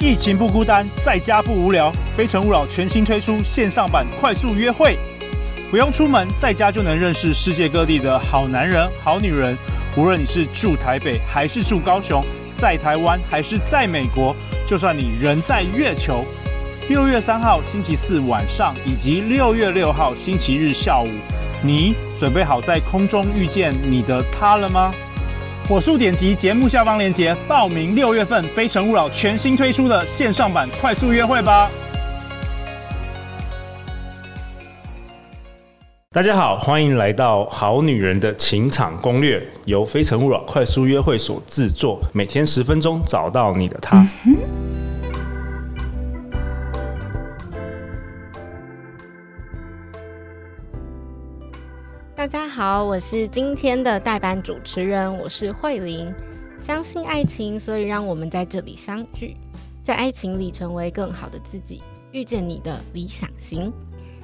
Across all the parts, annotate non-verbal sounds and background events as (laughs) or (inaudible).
疫情不孤单，在家不无聊。非诚勿扰全新推出线上版快速约会，不用出门，在家就能认识世界各地的好男人、好女人。无论你是住台北还是住高雄，在台湾还是在美国，就算你人在月球。六月三号星期四晚上，以及六月六号星期日下午，你准备好在空中遇见你的他了吗？火速点击节目下方链接报名六月份《非诚勿扰》全新推出的线上版快速约会吧！大家好，欢迎来到《好女人的情场攻略》，由《非诚勿扰》快速约会所制作，每天十分钟，找到你的他。嗯好，我是今天的代班主持人，我是慧玲。相信爱情，所以让我们在这里相聚，在爱情里成为更好的自己，遇见你的理想型。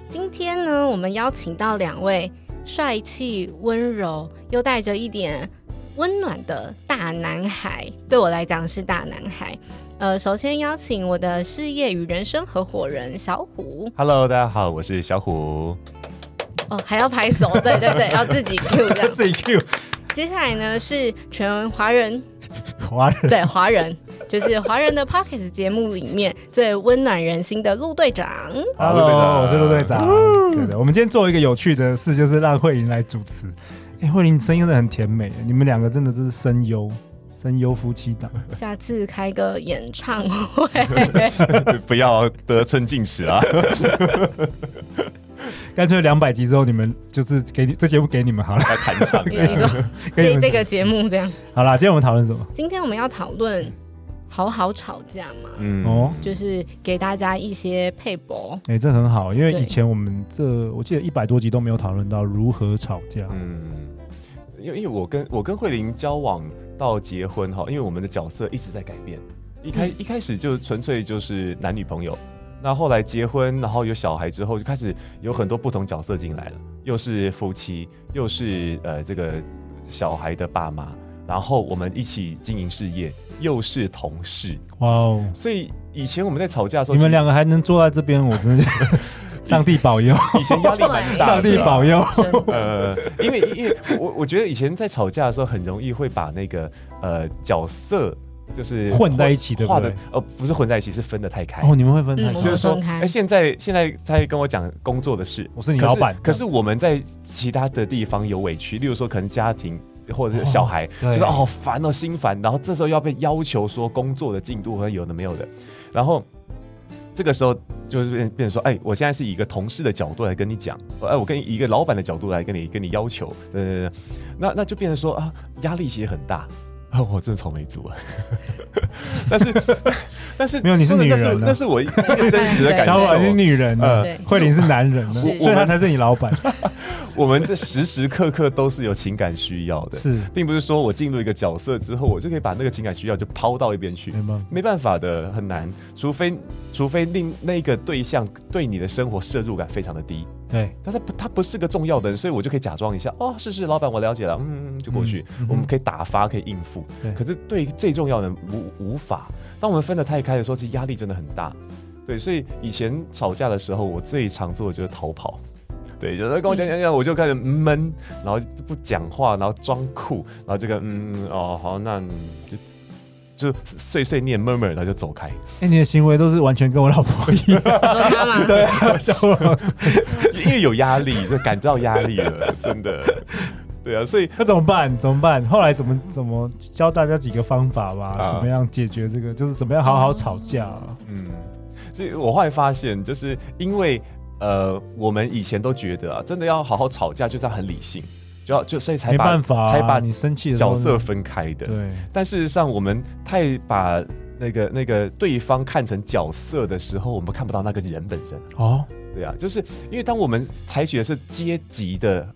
今天呢，我们邀请到两位帅气、温柔又带着一点温暖的大男孩，对我来讲是大男孩。呃，首先邀请我的事业与人生合伙人小虎。Hello，大家好，我是小虎。哦，还要拍手，对对对，要自己 Q 这样。(laughs) 自己 Q。接下来呢是全华人，华人对华人，就是华人的 Podcast 节目里面最温暖人心的陆队长。Hello，我是陆队长。对的，我们今天做一个有趣的事，就是让慧玲来主持。哎，慧玲声音真的很甜美，你们两个真的就是声优，声优夫妻档。下次开个演唱会，(laughs) 不要得寸进尺啊。(laughs) 干脆两百集之后，你们就是给你这节目给你们好了，来弹唱。(laughs) 你说这这个节目这样好啦，今天我们讨论什么？今天我们要讨论好好吵架嘛？嗯哦，就是给大家一些配博。哎、欸，这很好，因为以前我们这我记得一百多集都没有讨论到如何吵架。嗯，因为因为我跟我跟慧玲交往到结婚哈，因为我们的角色一直在改变，一开、嗯、一开始就纯粹就是男女朋友。那后来结婚，然后有小孩之后，就开始有很多不同角色进来了，又是夫妻，又是呃这个小孩的爸妈，然后我们一起经营事业，又是同事，哇哦！所以以前我们在吵架的时候，你们两个还能坐在这边，我真的是 (laughs) 上帝保佑。以前压力蛮大的，(laughs) 上帝保佑。呃，因为因为我我觉得以前在吵架的时候，很容易会把那个呃角色。就是混在一起的，画的呃不是混在一起，是分得太开。哦，你们会分开，嗯、就是说，哎、欸，现在现在他在跟我讲工作的事，我是你老板。可是我们在其他的地方有委屈，例如说可能家庭或者是小孩，哦、就是好烦哦，心烦。然后这时候要被要求说工作的进度和有的没有的，然后这个时候就是变变成说，哎、欸，我现在是以一个同事的角度来跟你讲，哎、欸，我跟一个老板的角度来跟你跟你要求，对对对，那那就变成说啊，压力其实很大。我真的草莓族啊！(laughs) 但是但是没有，你是女人，那是我一个真实的感受。小婉是女人，慧玲是男人，所以他才是你老板。(laughs) 我们这时时刻刻都是有情感需要的，是，并不是说我进入一个角色之后，我就可以把那个情感需要就抛到一边去，没办法的，很难。除非除非另那个对象对你的生活摄入感非常的低。对，但是他不是个重要的人，所以我就可以假装一下，哦，是是，老板，我了解了，嗯，就过去，嗯、我们可以打发，可以应付。对，可是对最重要的人无无法。当我们分得太开的时候，其实压力真的很大。对，所以以前吵架的时候，我最常做的就是逃跑。对，就是跟我讲讲讲，我就开始闷，然后不讲话，然后装酷，然后这个嗯哦好，那就。就碎碎念，murmur，然后就走开。哎、欸，你的行为都是完全跟我老婆一样。(laughs) (laughs) 对啊，小老 (laughs) 因为有压力，就感到压力了，真的。对啊，所以那怎么办？怎么办？后来怎么怎么教大家几个方法吧？啊、怎么样解决这个？就是怎么样好好吵架、啊？嗯，所以我后来发现，就是因为呃，我们以前都觉得啊，真的要好好吵架，就是要很理性。就要就所以才把才把你生气的角色分开的，对。但事实上，我们太把那个那个对方看成角色的时候，我们看不到那个人本身。哦，对啊，就是因为当我们采取的是阶级的，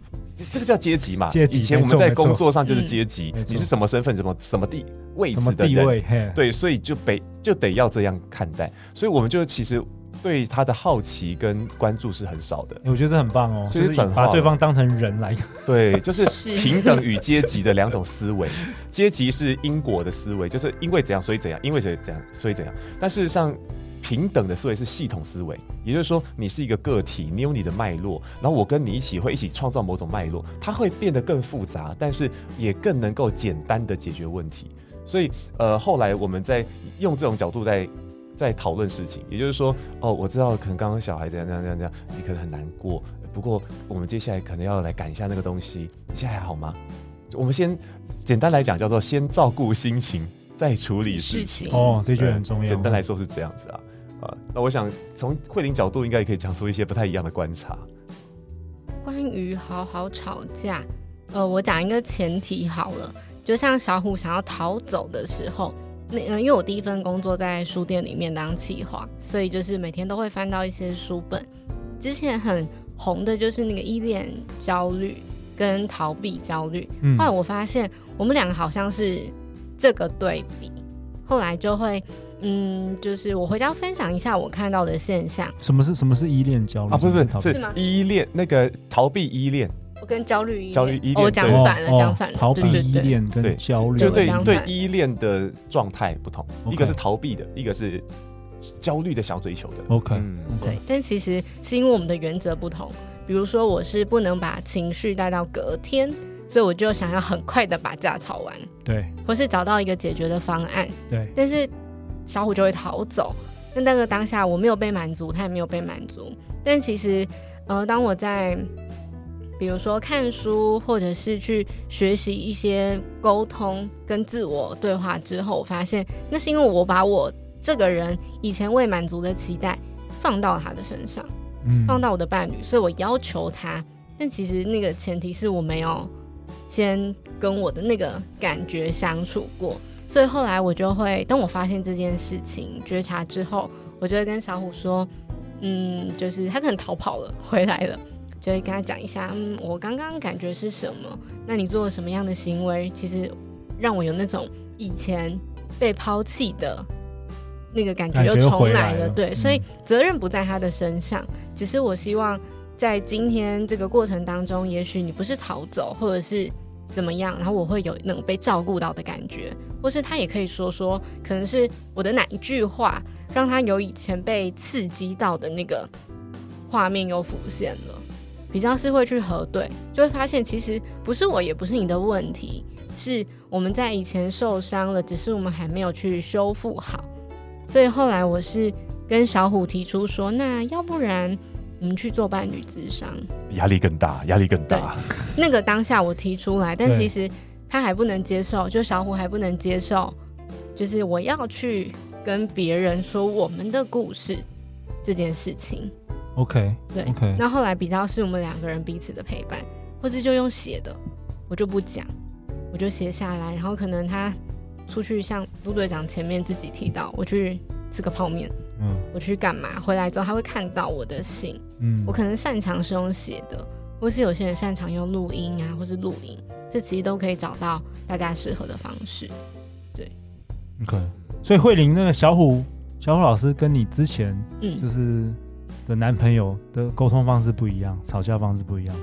这个叫阶级嘛。阶级。以前我们在工作上就是阶级，你是什么身份，什么什么地位置的人，对，所以就被就得要这样看待。所以我们就其实对他的好奇跟关注是很少的。欸、我觉得这很棒哦，所以转把对方当成人来。(laughs) 对，就是平等与阶级的两种思维。(laughs) 阶级是因果的思维，就是因为怎样所以怎样，因为怎样所以怎样。但事实上，平等的思维是系统思维，也就是说，你是一个个体，你有你的脉络，然后我跟你一起会一起创造某种脉络，它会变得更复杂，但是也更能够简单的解决问题。所以，呃，后来我们在用这种角度在在讨论事情，也就是说，哦，我知道可能刚刚小孩这样这样这样这样，你可能很难过，不过我们接下来可能要来赶一下那个东西，你现在还好吗？我们先简单来讲，叫做先照顾心情，再处理事情。哦，这句很重要。简单来说是这样子啊。啊，那我想从慧玲角度，应该也可以讲出一些不太一样的观察。关于好好吵架，呃，我讲一个前提好了，就像小虎想要逃走的时候，那嗯，因为我第一份工作在书店里面当企划，所以就是每天都会翻到一些书本。之前很红的就是那个依恋焦虑跟逃避焦虑，嗯，后来我发现我们两个好像是这个对比，后来就会。嗯，就是我回家分享一下我看到的现象。什么是什么是依恋焦虑？啊，不是不是，是依恋那个逃避依恋。我跟焦虑依恋。焦虑依恋。我讲反了，讲反了。逃避依恋跟焦虑，就对对依恋的状态不同，一个是逃避的，一个是焦虑的想追求的。OK，对。但其实是因为我们的原则不同。比如说，我是不能把情绪带到隔天，所以我就想要很快的把架吵完。对。或是找到一个解决的方案。对。但是。小虎就会逃走，那那个当下我没有被满足，他也没有被满足。但其实，呃，当我在比如说看书，或者是去学习一些沟通跟自我对话之后，我发现那是因为我把我这个人以前未满足的期待放到他的身上，嗯，放到我的伴侣，所以我要求他。但其实那个前提是我没有先跟我的那个感觉相处过。所以后来我就会，当我发现这件事情觉察之后，我就会跟小虎说，嗯，就是他可能逃跑了，回来了，就会跟他讲一下，嗯，我刚刚感觉是什么？那你做了什么样的行为？其实让我有那种以前被抛弃的那个感觉又重来了。对，所以责任不在他的身上，只是我希望在今天这个过程当中，也许你不是逃走，或者是。怎么样？然后我会有那种被照顾到的感觉，或是他也可以说说，可能是我的哪一句话让他有以前被刺激到的那个画面又浮现了。比较是会去核对，就会发现其实不是我，也不是你的问题，是我们在以前受伤了，只是我们还没有去修复好。所以后来我是跟小虎提出说，那要不然。我们去做伴侣咨商，压力更大，压力更大。那个当下我提出来，但其实他还不能接受，就小虎还不能接受，就是我要去跟别人说我们的故事这件事情。OK，对，OK。那后来比较是我们两个人彼此的陪伴，或是就用写的，我就不讲，我就写下来，然后可能他出去像陆队长前面自己提到，我去吃个泡面。嗯，我去干嘛？回来之后他会看到我的信。嗯，我可能擅长是用写的，或是有些人擅长用录音啊，或是录音，这其实都可以找到大家适合的方式。对，OK。所以慧玲那个小虎，小虎老师跟你之前嗯，就是的男朋友的沟通方式不一样，吵架方式不一样。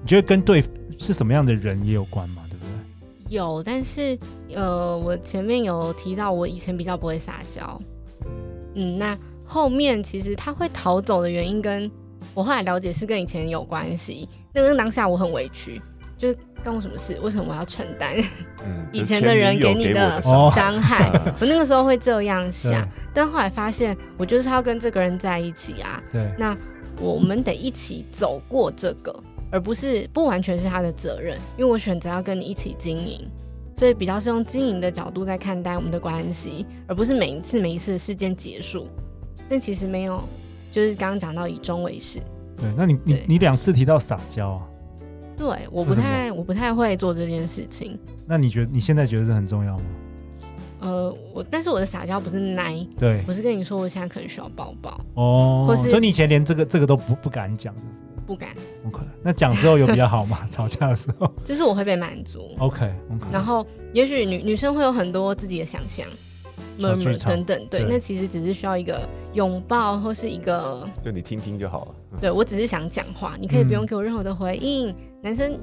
你觉得跟对是什么样的人也有关吗？对不对？有，但是呃，我前面有提到，我以前比较不会撒娇。嗯，那后面其实他会逃走的原因，跟我后来了解是跟以前有关系。那个当下我很委屈，就干我什么事？为什么我要承担？嗯，(laughs) 以前的人给你的伤害，(laughs) 我那个时候会这样想。但后来发现，我就是要跟这个人在一起啊。对，那我们得一起走过这个，而不是不完全是他的责任，因为我选择要跟你一起经营。所以比较是用经营的角度在看待我们的关系，而不是每一次每一次的事件结束。但其实没有，就是刚刚讲到以终为始。对，那你你你两次提到撒娇啊？对，我不太我不太会做这件事情。那你觉得你现在觉得这很重要吗？呃，我但是我的撒娇不是奶，对，我是跟你说我现在可能需要抱抱哦，或是所以你以前连这个这个都不不敢讲，就是。不敢。OK，那讲之后有比较好吗？(laughs) 吵架的时候，就是我会被满足。OK，OK。然后，也许女女生会有很多自己的想象等等，对，那其实只是需要一个拥抱或是一个，就你听听就好了。对，我只是想讲话，你可以不用给我任何的回应。嗯、男生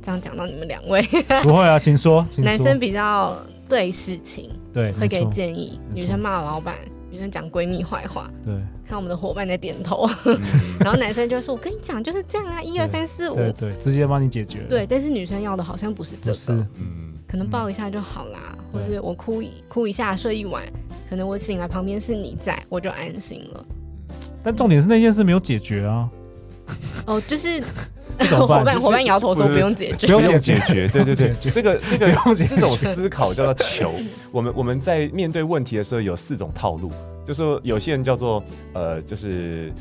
这样讲到你们两位，(laughs) 不会啊，请说。请说男生比较对事情，对，会给建议。女生骂老板，女生讲闺蜜坏话，对，看我们的伙伴在点头，(laughs) 嗯、然后男生就会说：“我跟你讲，就是这样啊，一二三四五，对对，直接帮你解决。”对，但是女生要的好像不是这个，是嗯，可能抱一下就好啦，嗯、或者是我哭一哭一下，睡一晚，可能我醒来旁边是你在，我就安心了。但重点是那件事没有解决啊！哦，就是 (laughs) 伙伴伙伴摇头说不用解决，不用解决，(laughs) 对对对，这个这个这种思考叫做求。(laughs) 我们我们在面对问题的时候有四种套路，就是说有些人叫做呃，就是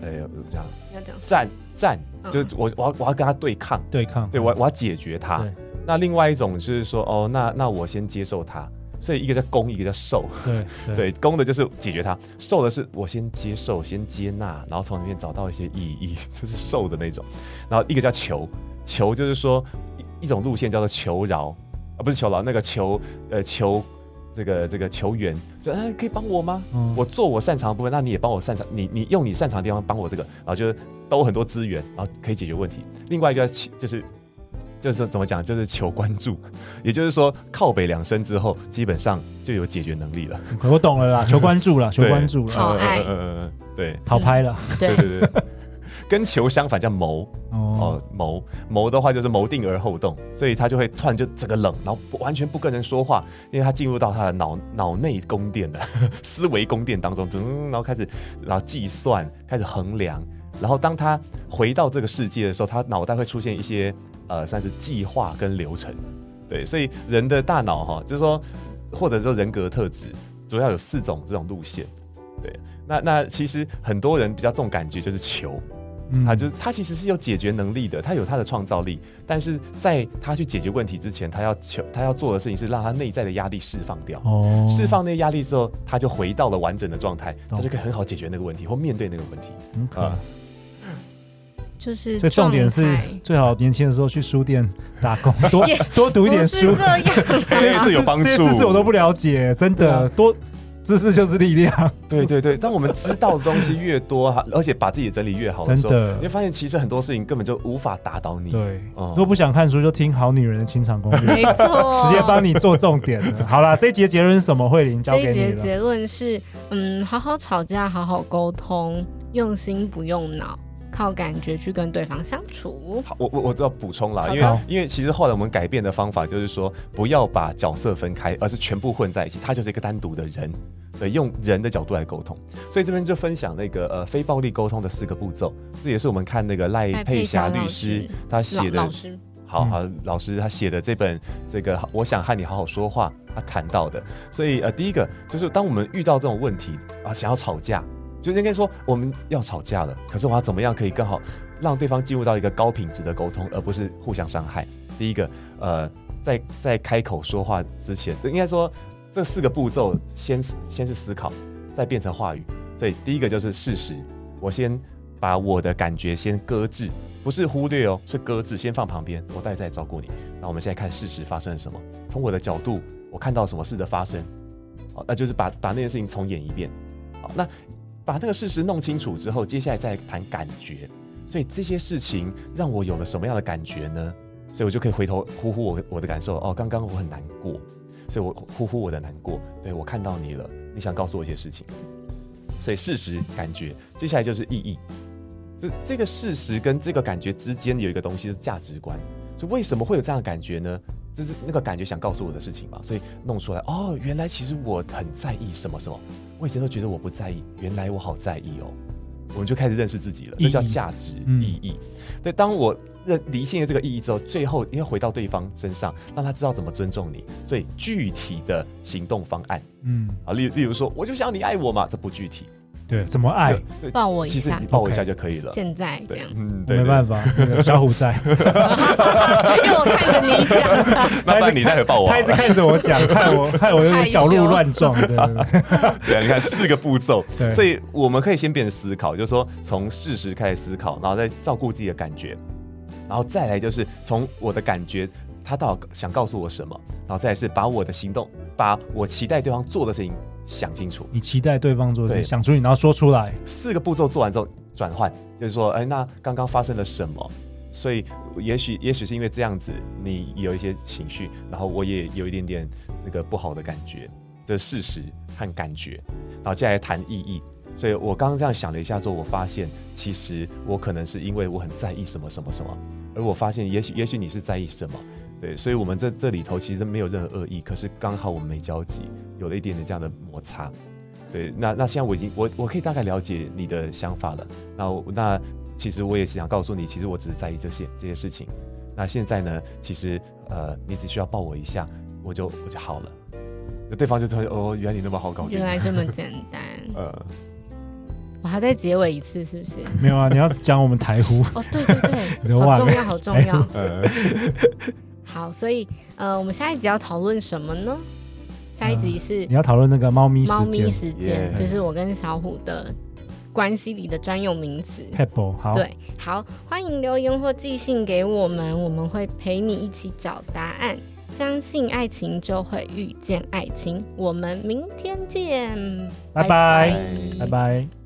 呃这样，要这样战战，就是我我要我要跟他对抗。对抗，对我我要解决他。那另外一种就是说哦，那那我先接受他。所以一个叫攻，一个叫受。对对，攻的就是解决它，受的是我先接受，先接纳，然后从里面找到一些意义，(laughs) 就是受的那种。然后一个叫求，求就是说一一种路线叫做求饶啊，不是求饶，那个求呃求这个这个求援，就哎可以帮我吗？嗯、我做我擅长的部分，那你也帮我擅长，你你用你擅长的地方帮我这个，然后就是都很多资源，然后可以解决问题。另外一个就是。就是怎么讲，就是求关注，(laughs) 也就是说靠北两声之后，基本上就有解决能力了。我懂了啦，(laughs) 求关注了，求关注了，好爱，对，讨拍了，对对对，(laughs) 跟求相反叫谋。哦，谋谋的话就是谋定而后动，所以他就会突然就整个冷，然后完全不跟人说话，因为他进入到他的脑脑内宫殿的思维宫殿当中，然后开始然后计算，开始衡量，然后当他回到这个世界的时候，他脑袋会出现一些。呃，算是计划跟流程，对，所以人的大脑哈，就是说，或者说人格特质，主要有四种这种路线，对，那那其实很多人比较重感觉就是求，嗯、他就是他其实是有解决能力的，他有他的创造力，但是在他去解决问题之前，他要求他要做的事情是让他内在的压力释放掉，哦，释放那个压力之后，他就回到了完整的状态，他就可以很好解决那个问题或面对那个问题，嗯。嗯就是，所以重点是最好年轻的时候去书店打工，(laughs) 多多读一点书，这样 (laughs) 这些是有帮助。这些知识我都不了解，真的多知识就是力量。(laughs) 对对对，当我们知道的东西越多，而且把自己整理越好的时候，你会发现其实很多事情根本就无法打倒你。对，如果不想看书，就听好女人的情场攻略，没错，直接帮你做重点了。好啦，这一节结论是什么？慧玲交给你了。这一节结论是，嗯，好好吵架，好好沟通，用心不用脑。靠感觉去跟对方相处。好，我我我都要补充啦，因为因为其实后来我们改变的方法就是说，不要把角色分开，而是全部混在一起，他就是一个单独的人，对，用人的角度来沟通。所以这边就分享那个呃非暴力沟通的四个步骤，这也是我们看那个赖佩霞律师他写的，好好老师他写的这本这个我想和你好好说话，他谈到的。所以呃第一个就是当我们遇到这种问题啊，想要吵架。就应该说我们要吵架了，可是我要怎么样可以更好让对方进入到一个高品质的沟通，而不是互相伤害？第一个，呃，在在开口说话之前，应该说这四个步骤先 (laughs) 先是思考，再变成话语。所以第一个就是事实，我先把我的感觉先搁置，不是忽略哦，是搁置，先放旁边，我待会再照顾你。那我们现在看事实发生了什么？从我的角度，我看到什么事的发生？好，那就是把把那件事情重演一遍。好，那。把那个事实弄清楚之后，接下来再谈感觉。所以这些事情让我有了什么样的感觉呢？所以我就可以回头呼呼我我的感受。哦，刚刚我很难过，所以我呼呼我的难过。对，我看到你了，你想告诉我一些事情。所以事实、感觉，接下来就是意义。这这个事实跟这个感觉之间有一个东西是价值观。所以为什么会有这样的感觉呢？就是那个感觉想告诉我的事情嘛。所以弄出来，哦，原来其实我很在意什么什么。我以前都觉得我不在意，原来我好在意哦。我们就开始认识自己了，那叫价值意义。对，当我认理性的这个意义之后，最后应该回到对方身上，让他知道怎么尊重你。所以具体的行动方案，嗯，啊，例例如说，我就想你爱我嘛，这不具体。对，怎么爱？抱我一下，其实你抱我一下就可以了。现在这样，嗯，没办法，小虎在，因为我看着你讲，那那你待会抱我，他一直看着我讲，害我害我有点小鹿乱撞，对对 (laughs) 对，你看四个步骤，(laughs) 所以我们可以先变思考，就是说从事实开始思考，然后再照顾自己的感觉，然后再来就是从我的感觉他到底想告诉我什么，然后再来是把我的行动，把我期待对方做的事情想清楚。你期待对方做的事情，想出你，然后说出来。四个步骤做完之后转换，就是说，哎，那刚刚发生了什么？所以也许也许是因为这样子，你有一些情绪，然后我也有一点点那个不好的感觉，这是事实和感觉。然后接下来谈意义。所以我刚刚这样想了一下之后，我发现其实我可能是因为我很在意什么什么什么，而我发现也许也许你是在意什么，对，所以我们在这里头其实没有任何恶意，可是刚好我们没交集，有了一点点这样的摩擦，对，那那现在我已经我我可以大概了解你的想法了，那那其实我也是想告诉你，其实我只是在意这些这些事情，那现在呢，其实呃你只需要抱我一下，我就我就好了，那对方就说哦，原来你那么好搞，原来 (laughs) 这么简单，呃。我还在结尾一次，是不是？没有啊，你要讲我们台呼哦，对对对，(laughs) 好重要，好重要。(laughs) 好，所以呃，我们下一集要讨论什么呢？下一集是、呃、你要讨论那个猫咪猫咪时间，yeah. 就是我跟小虎的关系里的专用名词。Pebble，好，对，好，欢迎留言或寄信给我们，我们会陪你一起找答案。相信爱情，就会遇见爱情。我们明天见，拜拜，拜拜。拜拜。